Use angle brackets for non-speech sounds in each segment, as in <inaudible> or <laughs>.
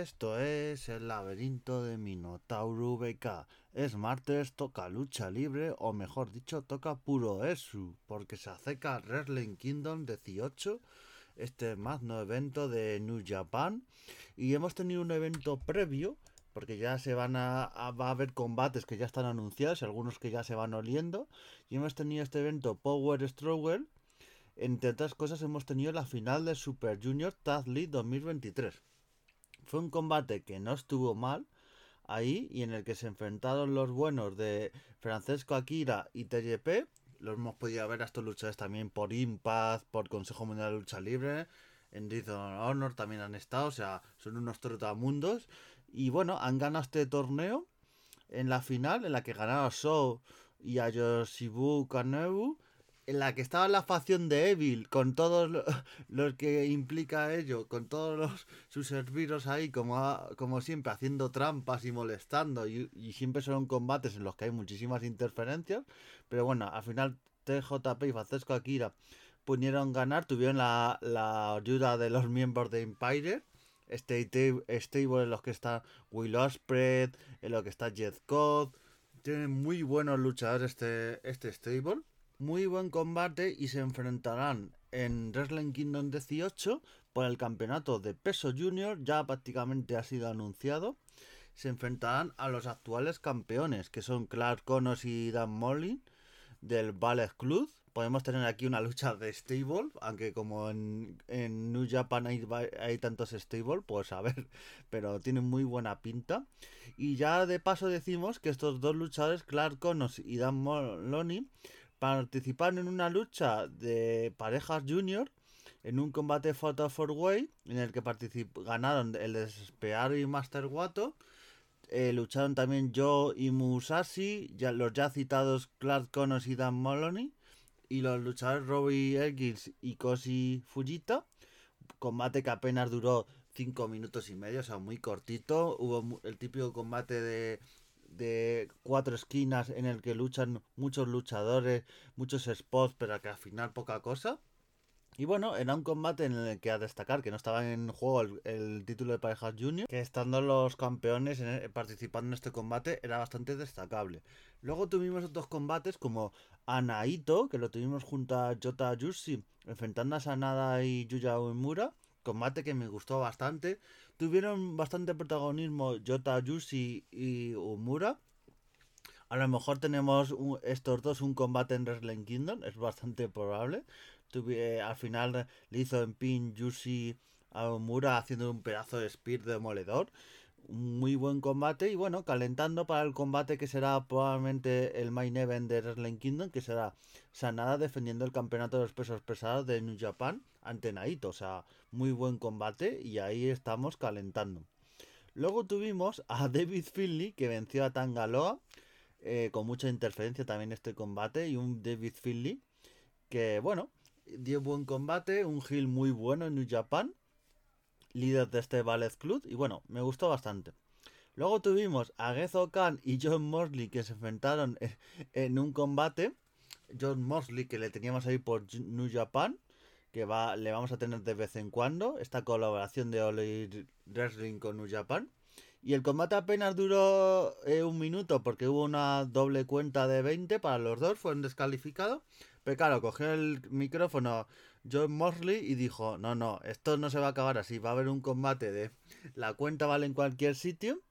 Esto es el laberinto de Minotauro VK. Es martes, toca lucha libre, o mejor dicho, toca puro ESU, porque se acerca Wrestling Kingdom 18, este magno evento de New Japan. Y hemos tenido un evento previo, porque ya se van a, a- va a haber combates que ya están anunciados, algunos que ya se van oliendo. Y hemos tenido este evento Power Struggle. Entre otras cosas, hemos tenido la final de Super Junior Tag League 2023. Fue un combate que no estuvo mal ahí y en el que se enfrentaron los buenos de Francesco Akira y TJP. Los hemos podido ver a estos luchadores también por Impact, por Consejo Mundial de Lucha Libre. En of Honor también han estado, o sea, son unos trotamundos. Y bueno, han ganado este torneo en la final, en la que ganaron a Show y a Yoshibu Kanebu. En la que estaba la facción de Evil, con todos lo- <laughs> los que implica ello, con todos los, sus serviros ahí, como, como siempre, haciendo trampas y molestando. Y, siempre son combates en los que hay muchísimas interferencias. Pero bueno, al final TJP y Francesco Akira pudieron ganar, tuvieron la, ayuda de los miembros de Empire. Ta- stable en los que está Will Ospreay, en lo que está Jet Code. Tiene muy buenos luchadores este, este stable. Muy buen combate y se enfrentarán en Wrestling Kingdom 18 por el campeonato de peso junior. Ya prácticamente ha sido anunciado. Se enfrentarán a los actuales campeones que son Clark Connors y Dan Molin del Ballet Club. Podemos tener aquí una lucha de stable, aunque como en, en New Japan hay, hay tantos stable, pues a ver, <laughs> pero tienen muy buena pinta. Y ya de paso decimos que estos dos luchadores, Clark Connors y Dan Moloney, participaron en una lucha de parejas junior en un combate Photo for Way en el que ganaron el Despear y Master Wato. Eh, lucharon también Joe y Musashi, ya, los ya citados Clark Connors y Dan Moloney, y los luchadores Robbie Elkins y Koshi Fujita. Combate que apenas duró 5 minutos y medio, o sea, muy cortito. Hubo el típico combate de, de cuatro esquinas en el que luchan muchos luchadores, muchos spots, pero que al final poca cosa. Y bueno, era un combate en el que a destacar que no estaba en juego el, el título de parejas junior, que estando los campeones en participando en este combate era bastante destacable. Luego tuvimos otros combates como Anaito, que lo tuvimos junto a Jota Yushi, enfrentando a Sanada y Yuya Uemura, combate que me gustó bastante. Tuvieron bastante protagonismo Jota Yushi y Umura. A lo mejor tenemos un- estos dos un combate en Wrestling Kingdom, es bastante probable. Tuvi- eh, al final le hizo en pin Yushi a Omura haciendo un pedazo de spear demoledor. Muy buen combate y bueno, calentando para el combate que será probablemente el main event de Wrestling Kingdom, que será Sanada defendiendo el campeonato de los pesos pesados de New Japan ante Naito. O sea, muy buen combate y ahí estamos calentando. Luego tuvimos a <laughs> David Finley que venció a Tangaloa eh, con mucha interferencia también este combate y un David Finley que bueno, dio buen combate, un heel muy bueno en New Japan, líder de este Ballet Club y bueno, me gustó bastante. Luego tuvimos a Gezo Khan y John Mosley que se enfrentaron en, en un combate. John Mosley que le teníamos ahí por New Japan, que va, le vamos a tener de vez en cuando, esta colaboración de All Wrestling con New Japan. Y el combate apenas duró eh, un minuto porque hubo una doble cuenta de 20 para los dos, fueron descalificados. Pero claro, cogió el micrófono John Mosley y dijo, no, no, esto no se va a acabar así, va a haber un combate de la cuenta vale en cualquier sitio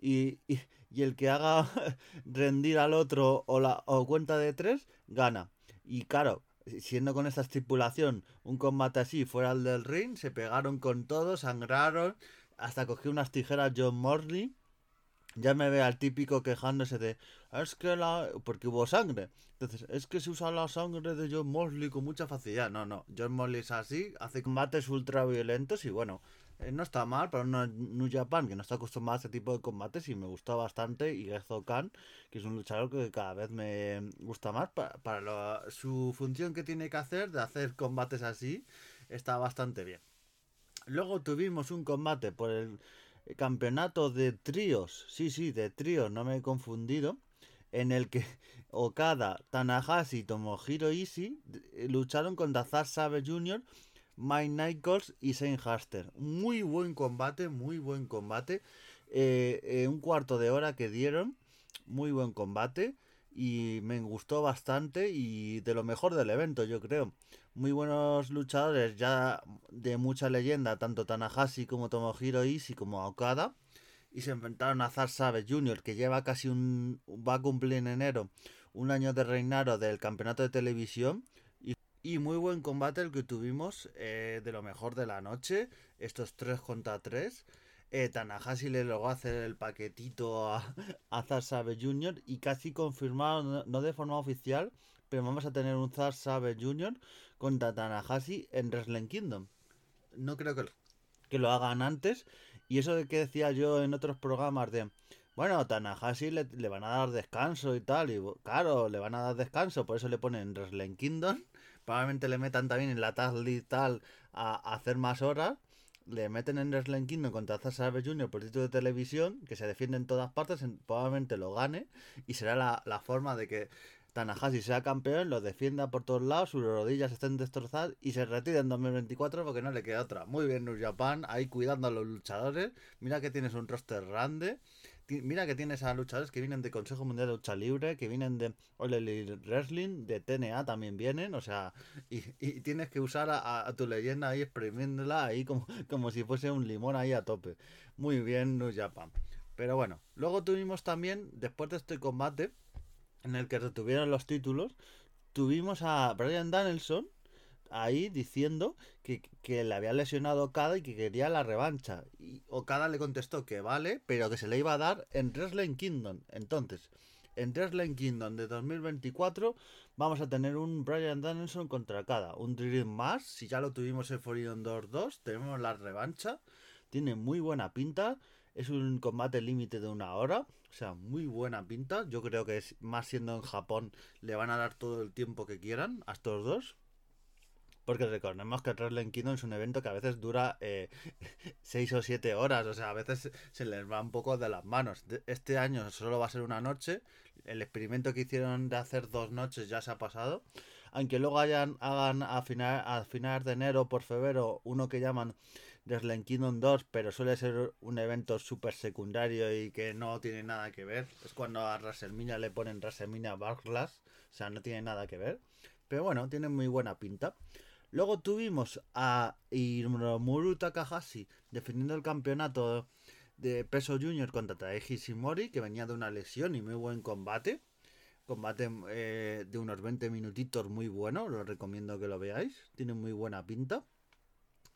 y, y- el que haga <laughs> rendir al otro o, la, o cuenta de tres, gana. Y claro, siendo con esta estipulación un combate así fuera el del ring, se pegaron con todo, sangraron, hasta cogió unas tijeras John Mosley. Ya me ve al típico quejándose de es que la porque hubo sangre. Entonces, es que se usa la sangre de John Mosley con mucha facilidad. No, no. John Mosley es así, hace combates ultra violentos y bueno, eh, no está mal para una New Japan que no está acostumbrada a este tipo de combates y me gustó bastante. Y Gezo Khan, que es un luchador que cada vez me gusta más para, para lo- su función que tiene que hacer de hacer combates así, está bastante bien. Luego tuvimos un combate por el campeonato de tríos. Sí, sí, de tríos, no me he confundido. En el que <laughs> Okada, Tanahashi y Tomohiro Ishii eh, lucharon contra Zack Sabre Jr. Mike Nichols y Saint Haster. Muy buen combate, muy buen combate. Eh, eh, un cuarto de hora que dieron. Muy buen combate. Y me gustó bastante y de lo mejor del evento, yo creo. Muy buenos luchadores, ya de mucha leyenda, tanto Tanahashi como Tomohiro Ishii como Okada. Y se enfrentaron a Zack Sabe Jr., que lleva casi un. va a cumplir en enero un año de reinado del campeonato de televisión. Y, muy buen combate el que tuvimos eh, de lo mejor de la noche. Estos 3 contra 3. Eh, Tanahashi le logró hacer el paquetito a, <laughs> a Zack Jr. y casi confirmado, no, de forma oficial, pero vamos a tener un Zack Sabe Jr. contra Tanahashi en Wrestling Kingdom. No creo que, que lo hagan antes. Y eso de que decía yo en otros programas de, bueno, Tanahashi le, le van a dar descanso y tal, y claro, le van a dar descanso, por eso le ponen Wrestling Kingdom. Probablemente le metan también en la Tag y tal a, a hacer más horas le meten en Wrestling Kingdom contra Zack Jr. por título de televisión, que se defiende en todas partes, probablemente lo gane, y será la, forma de que Tanahashi sea campeón, lo defienda por todos lados, sus rodillas estén destrozadas y se retire en 2024 porque no le queda otra. Muy bien, New Japan, ahí cuidando a los luchadores. Mira que tienes un roster grande mira que tienes a luchadores que vienen de Consejo Mundial de Lucha Libre, que vienen de All Wrestling, de TNA también vienen, o sea, y, tienes que usar a, tu leyenda ahí exprimiéndola ahí como, como si fuese un limón ahí a tope. Muy bien, New Japan. Pero bueno, luego tuvimos también, después de este combate, en el que retuvieron los títulos, tuvimos a Brian Danielson, ahí diciendo que, le había lesionado Okada y que quería la revancha. Y Okada le contestó que vale, pero que se le iba a dar en Wrestling Kingdom. Entonces, en Wrestling Kingdom de 2024 vamos a tener un Brian Danielson contra Okada. Un Dream más, si ya lo tuvimos en Forbidden Door 2, tenemos la revancha. Tiene muy buena pinta. Es un combate límite de una hora. O sea, muy buena pinta. Yo creo que es, más siendo en Japón, le van a dar todo el tiempo que quieran a estos dos. Porque recordemos que Wrestling Kingdom es un evento que a veces dura 6 eh, <laughs> o 7 horas, o sea, a veces se les va un poco de las manos. Este año solo va a ser una noche, el experimento que hicieron de hacer dos noches ya se ha pasado, aunque luego hayan, hagan a, final, a finales de enero por febrero uno que llaman Wrestling Kingdom 2, pero suele ser un evento súper secundario y que no tiene nada que ver. Es cuando a WrestleMania le ponen WrestleMania Backlash, o sea, no tiene nada que ver. Pero bueno, tiene muy buena pinta. Luego tuvimos a Hiromu Takahashi defendiendo el campeonato de peso junior contra Taeji Shimori, que venía de una lesión y muy buen combate. Combate eh, de unos 20 minutitos muy bueno, lo recomiendo que lo veáis. Tiene muy buena pinta.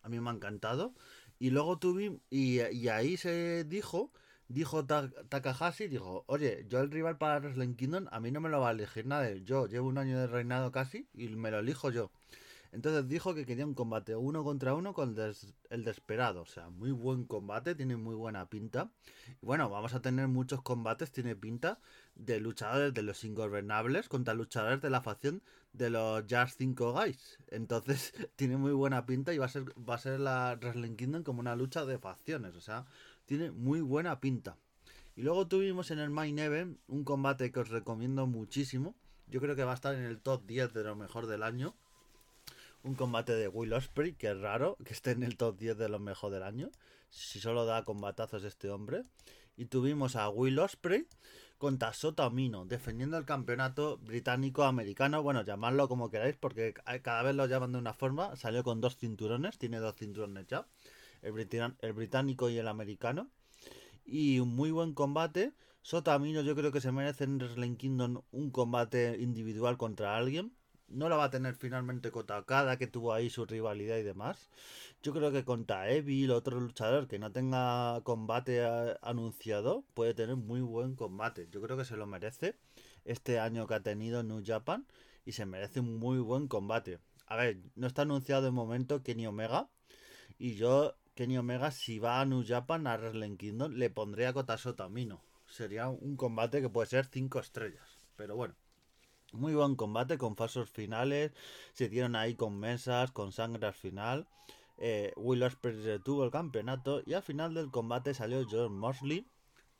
A mí me ha encantado. Y luego tuvimos, y, ahí se dijo, dijo Takahashi, dijo, oye, yo el rival para Wrestling Kingdom, a mí no me lo va a elegir nadie. Yo llevo un año de reinado casi y me lo elijo yo. Entonces dijo que quería un combate uno contra uno con el desesperado. O sea, muy buen combate, tiene muy buena pinta. Y bueno, vamos a tener muchos combates, tiene pinta de luchadores de los ingobernables contra luchadores de la facción de los Jazz 5 Guys. Entonces <laughs> tiene muy buena pinta y va a ser, va a ser la Wrestling Kingdom como una lucha de facciones. O sea, tiene muy buena pinta. Y luego tuvimos en el Main Event un combate que os recomiendo muchísimo. Yo creo que va a estar en el top 10 de lo mejor del año un combate de Will Osprey, que es raro que esté en el top 10 de los mejor del año, si solo da combatazos este hombre. Y tuvimos a Will Osprey contra Sota Mino, defendiendo el campeonato británico-americano, bueno, llamadlo como queráis, porque cada vez lo llaman de una forma, salió con dos cinturones, tiene dos cinturones ya, el, el británico y el americano. Y un muy buen combate. Sota Mino yo creo que se merece en Wrestling Kingdom un combate individual contra alguien no la va a tener finalmente contra Kada, que tuvo ahí su rivalidad y demás. Yo creo que contra Evil, otro luchador que no tenga combate anunciado, puede tener muy buen combate. Yo creo que se lo merece este año que ha tenido New Japan y se merece un muy buen combate. A ver, no está anunciado de momento Kenny Omega y yo, Kenny Omega, si va a New Japan a Wrestling Kingdom, le pondría a Kotaso Tamino. Sería un combate que puede ser 5 estrellas. Pero bueno, muy buen combate con falsos finales. Se dieron ahí con mesas, con sangre al final. Eh, Will Ospreay retuvo el campeonato y al final del combate salió John Mosley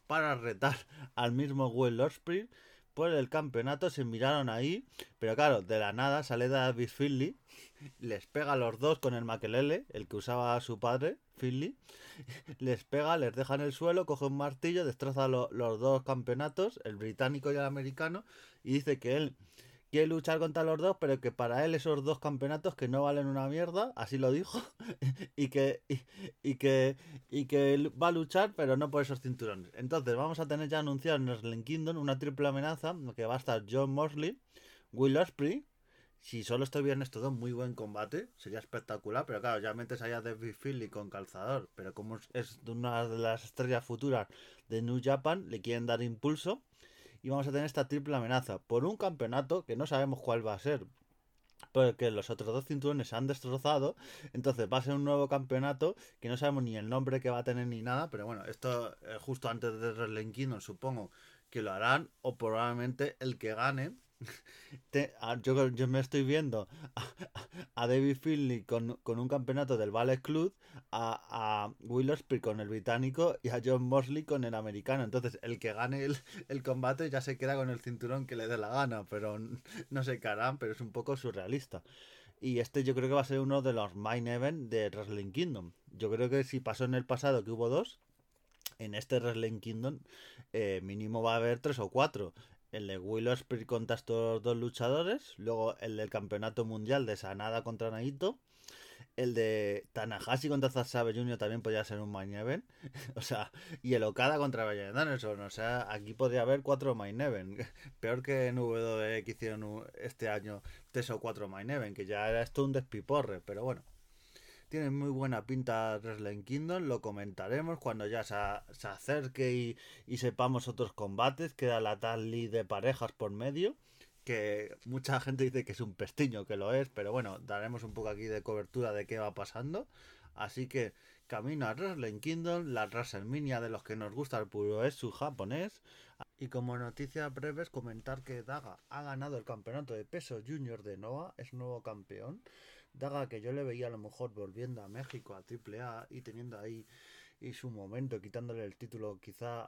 para retar <laughs> al mismo Will Ospreay por el campeonato, se miraron ahí, pero claro, de la nada sale David Finley, <laughs> les pega a los dos con el maquelele, el que usaba su padre, Finley, <laughs> les pega, les deja en el suelo, coge un martillo, destroza los dos campeonatos, el británico y el americano, y dice que él quiere luchar contra los dos, pero que para él esos dos campeonatos que no valen una mierda, así lo dijo, <laughs> y que, y, que, y que va a luchar, pero no por esos cinturones. Entonces wrestling a tener ya anunciado en Wrestling Kingdom una triple amenaza, que va a estar John Mosley, Will Ospreay, si solo estoy bien esto dos, muy buen combate, sería espectacular, pero claro, ya metes allá David Philly con calzador, pero como es una de las estrellas futuras de New Japan, le quieren dar impulso y vamos a tener esta triple amenaza por un campeonato que no sabemos cuál va a ser. Porque los otros dos cinturones se han destrozado. Entonces va a ser un nuevo campeonato que no sabemos ni el nombre que va a tener ni nada. Pero bueno, esto eh, justo antes de Wrestling Kingdom supongo que lo harán. O probablemente el que gane yo, me estoy viendo a, David Finley con, un campeonato del Ballet Club, a, a Will con el británico y a John Mosley con el americano. Entonces, el que gane el, combate ya se queda con el cinturón que le dé la gana, pero no sé qué harán, pero es un poco surrealista. Y este yo creo que va a ser uno de los main event de Wrestling Kingdom. Yo creo que si pasó en el pasado que hubo dos, en este Wrestling Kingdom eh, mínimo va a haber tres o cuatro el de Will Ospreay contra estos dos luchadores, luego el del campeonato mundial de Sanada contra Naito, el de Tanahashi contra Zack Jr. también podría ser un main event, <laughs> o sea, y el Okada contra Danielson, o sea, aquí podría haber cuatro main event, <laughs> peor que en WWE que hicieron este año tres o cuatro main event, que ya era esto un despiporre, pero bueno. Tiene muy buena pinta Wrestling Kingdom, lo comentaremos cuando ya se, acerque y, sepamos otros combates. Queda la tal de parejas por medio, que mucha gente dice que es un pestiño, que lo es, pero bueno, daremos un poco aquí de cobertura de qué va pasando. Así que camino a Wrestling Kingdom, la WrestleMania de los que nos gusta el puro es su japonés. Y como noticia breves, comentar que Daga ha ganado el campeonato de peso junior de Noah, es nuevo campeón. Daga que yo le veía a lo mejor volviendo a México a AAA y teniendo ahí y su momento, quitándole el título quizá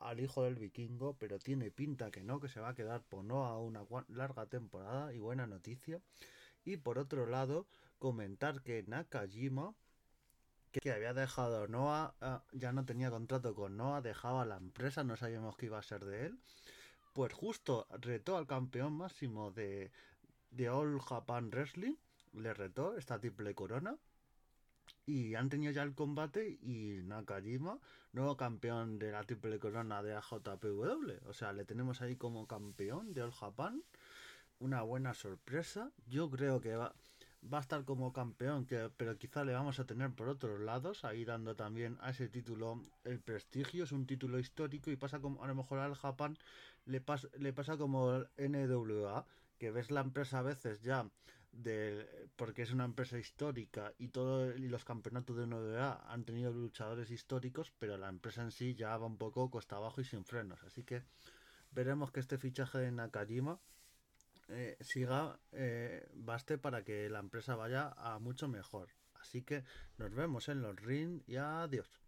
al hijo del vikingo, pero tiene pinta que no, que se va a quedar por no a una larga temporada y buena noticia. Y por otro lado, comentar que Nakajima, que había dejado Noah, ah, ya no tenía contrato con Noah, dejaba la empresa, no sabíamos qué iba a ser de él. Pues justo retó al campeón máximo de, de All Japan Wrestling le retó esta triple corona. Y han tenido ya el combate y Nakajima, nuevo campeón de la triple corona de AJPW. O sea, le tenemos ahí como campeón de All Japan. Una buena sorpresa. Yo creo que va, va a estar como campeón, que, pero quizá le vamos a tener por otros lados, ahí dando también a ese título el prestigio. Es un título histórico y pasa como, a lo mejor al Japan le, le pasa como NWA, que ves la empresa a veces ya de, porque es una empresa histórica y todos los campeonatos de NBA han tenido luchadores históricos, pero la empresa en sí ya va un poco costa abajo y sin frenos. Así que veremos que este fichaje de Nakajima eh, siga, eh, baste para que la empresa vaya a mucho mejor. Así que nos vemos en los ring y adiós.